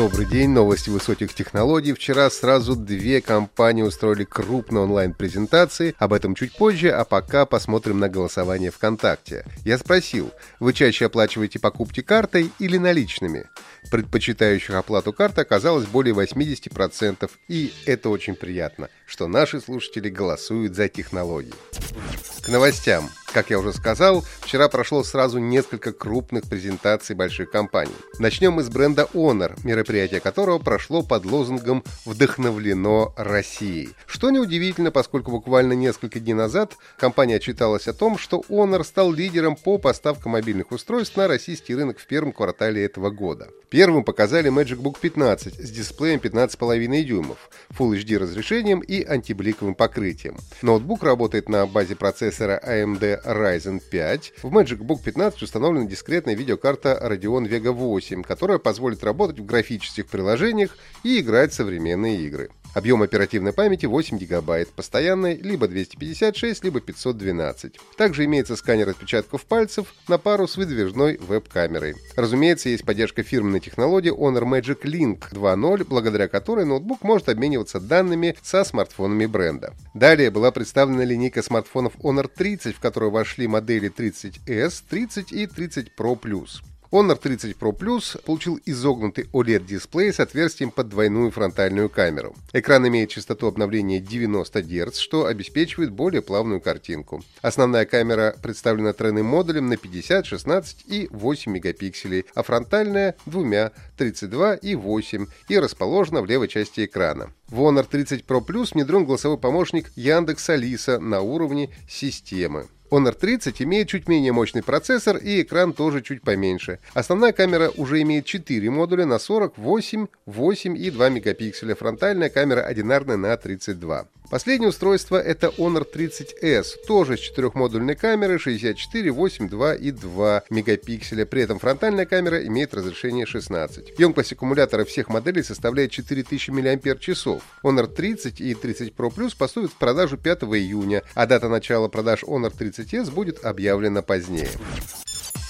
Добрый день, новости высоких технологий. Вчера сразу две компании устроили крупные онлайн-презентации, об этом чуть позже, а пока посмотрим на голосование ВКонтакте. Я спросил, вы чаще оплачиваете покупки картой или наличными? Предпочитающих оплату карты оказалось более 80%, и это очень приятно, что наши слушатели голосуют за технологии. К новостям. Как я уже сказал, вчера прошло сразу несколько крупных презентаций больших компаний. Начнем мы с бренда Honor, мероприятие которого прошло под лозунгом «Вдохновлено Россией». Что неудивительно, поскольку буквально несколько дней назад компания отчиталась о том, что Honor стал лидером по поставкам мобильных устройств на российский рынок в первом квартале этого года. Первым показали Magic Book 15 с дисплеем 15,5 дюймов, Full HD разрешением и антибликовым покрытием. Ноутбук работает на базе процессора AMD Ryzen 5. В Magic Book 15 установлена дискретная видеокарта Radeon Vega 8, которая позволит работать в графических приложениях и играть в современные игры. Объем оперативной памяти 8 гигабайт, постоянной либо 256, либо 512. Также имеется сканер отпечатков пальцев на пару с выдвижной веб-камерой. Разумеется, есть поддержка фирменной технологии Honor Magic Link 2.0, благодаря которой ноутбук может обмениваться данными со смартфонами бренда. Далее была представлена линейка смартфонов Honor 30, в которую вошли модели 30S, 30 и 30 Pro. Honor 30 Pro Plus получил изогнутый OLED-дисплей с отверстием под двойную фронтальную камеру. Экран имеет частоту обновления 90 Гц, что обеспечивает более плавную картинку. Основная камера представлена тройным модулем на 50, 16 и 8 мегапикселей, а фронтальная — двумя, 32 и 8, и расположена в левой части экрана. В Honor 30 Pro Plus внедрен голосовой помощник Яндекс Алиса на уровне системы. Honor 30 имеет чуть менее мощный процессор и экран тоже чуть поменьше. Основная камера уже имеет 4 модуля на 48, 8 и 2 мегапикселя. Фронтальная камера одинарная на 32. Последнее устройство это Honor 30S, тоже с четырехмодульной камерой 64, 8, 2 и 2 мегапикселя. При этом фронтальная камера имеет разрешение 16. Емкость аккумулятора всех моделей составляет 4000 мАч. Honor 30 и 30 Pro Plus поступят в продажу 5 июня, а дата начала продаж Honor 30S будет объявлена позднее.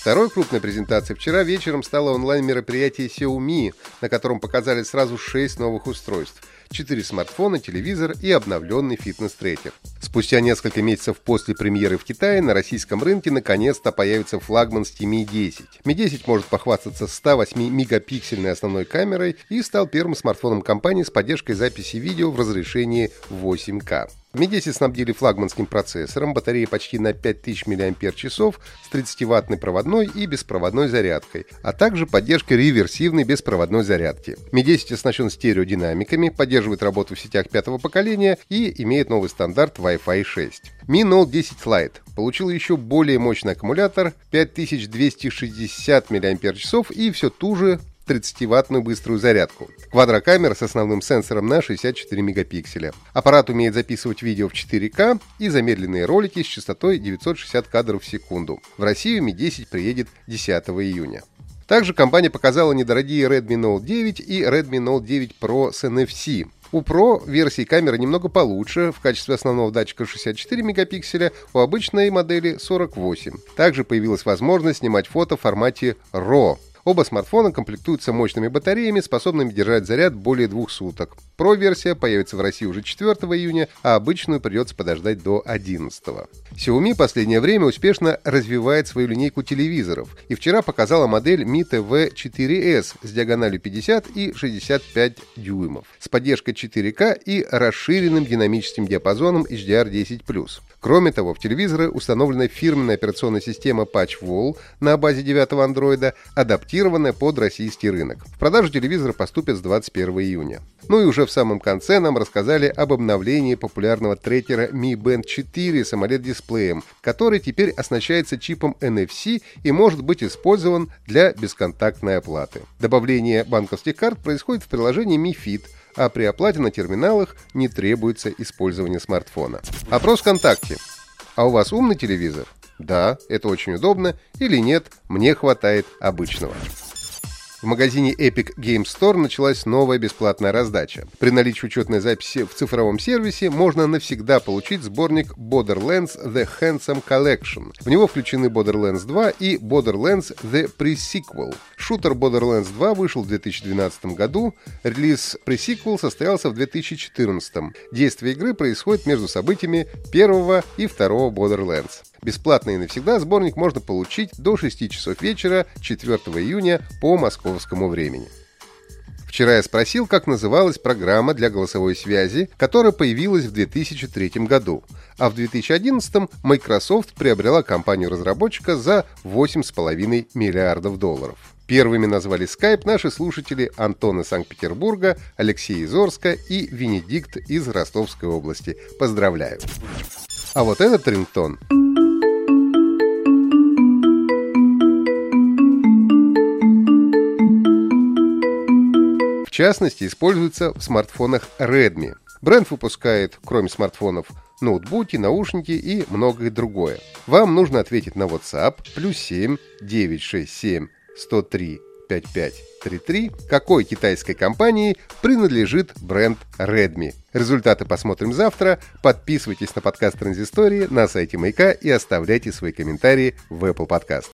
Второй крупной презентацией вчера вечером стало онлайн-мероприятие Xiaomi, на котором показали сразу 6 новых устройств. 4 смартфона, телевизор и обновленный фитнес-трекер. Спустя несколько месяцев после премьеры в Китае на российском рынке наконец-то появится флагманский Mi 10. Mi 10 может похвастаться 108-мегапиксельной основной камерой и стал первым смартфоном компании с поддержкой записи видео в разрешении 8К. 10 снабдили флагманским процессором, батареей почти на 5000 мАч с 30-ваттной проводной и беспроводной зарядкой, а также поддержкой реверсивной беспроводной зарядки. Mi 10 оснащен стереодинамиками, поддерживает работу в сетях пятого поколения и имеет новый стандарт Wi-Fi 6. Mi Note 10 Lite получил еще более мощный аккумулятор 5260 мАч и все ту же 30-ваттную быструю зарядку. Квадрокамера с основным сенсором на 64 мегапикселя. Аппарат умеет записывать видео в 4К и замедленные ролики с частотой 960 кадров в секунду. В Россию Mi 10 приедет 10 июня. Также компания показала недорогие Redmi Note 9 и Redmi Note 9 Pro с NFC. У Pro версии камеры немного получше, в качестве основного датчика 64 мегапикселя, у обычной модели 48. Также появилась возможность снимать фото в формате RAW. Оба смартфона комплектуются мощными батареями, способными держать заряд более двух суток. Pro-версия появится в России уже 4 июня, а обычную придется подождать до 11. Xiaomi последнее время успешно развивает свою линейку телевизоров и вчера показала модель Mi TV 4S с диагональю 50 и 65 дюймов, с поддержкой 4К и расширенным динамическим диапазоном HDR10+. Кроме того, в телевизоры установлена фирменная операционная система PatchWall на базе 9 андроида, адаптированная под российский рынок. В продажу телевизора поступят с 21 июня. Ну и уже в самом конце нам рассказали об обновлении популярного трекера Mi Band 4 с AMOLED-дисплеем, который теперь оснащается чипом NFC и может быть использован для бесконтактной оплаты. Добавление банковских карт происходит в приложении Mi Fit – а при оплате на терминалах не требуется использование смартфона. Опрос ВКонтакте. А у вас умный телевизор? Да, это очень удобно, или нет, мне хватает обычного. В магазине Epic Game Store началась новая бесплатная раздача. При наличии учетной записи в цифровом сервисе можно навсегда получить сборник Borderlands The Handsome Collection. В него включены Borderlands 2 и Borderlands The Pre-Sequel. Шутер Borderlands 2 вышел в 2012 году, релиз Pre-Sequel состоялся в 2014. Действие игры происходит между событиями первого и второго Borderlands. Бесплатно и навсегда сборник можно получить до 6 часов вечера 4 июня по московскому времени. Вчера я спросил, как называлась программа для голосовой связи, которая появилась в 2003 году, а в 2011 Microsoft приобрела компанию разработчика за 8,5 миллиардов долларов. Первыми назвали Skype наши слушатели Антон из Санкт-Петербурга, Алексей из Орска и Венедикт из Ростовской области. Поздравляю! А вот этот рингтон частности, используется в смартфонах Redmi. Бренд выпускает, кроме смартфонов, ноутбуки, наушники и многое другое. Вам нужно ответить на WhatsApp плюс 7 967 103 5533, какой китайской компании принадлежит бренд Redmi. Результаты посмотрим завтра. Подписывайтесь на подкаст Транзистории на сайте Маяка и оставляйте свои комментарии в Apple Podcast.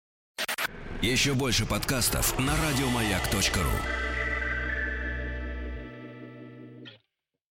Еще больше подкастов на радиомаяк.ру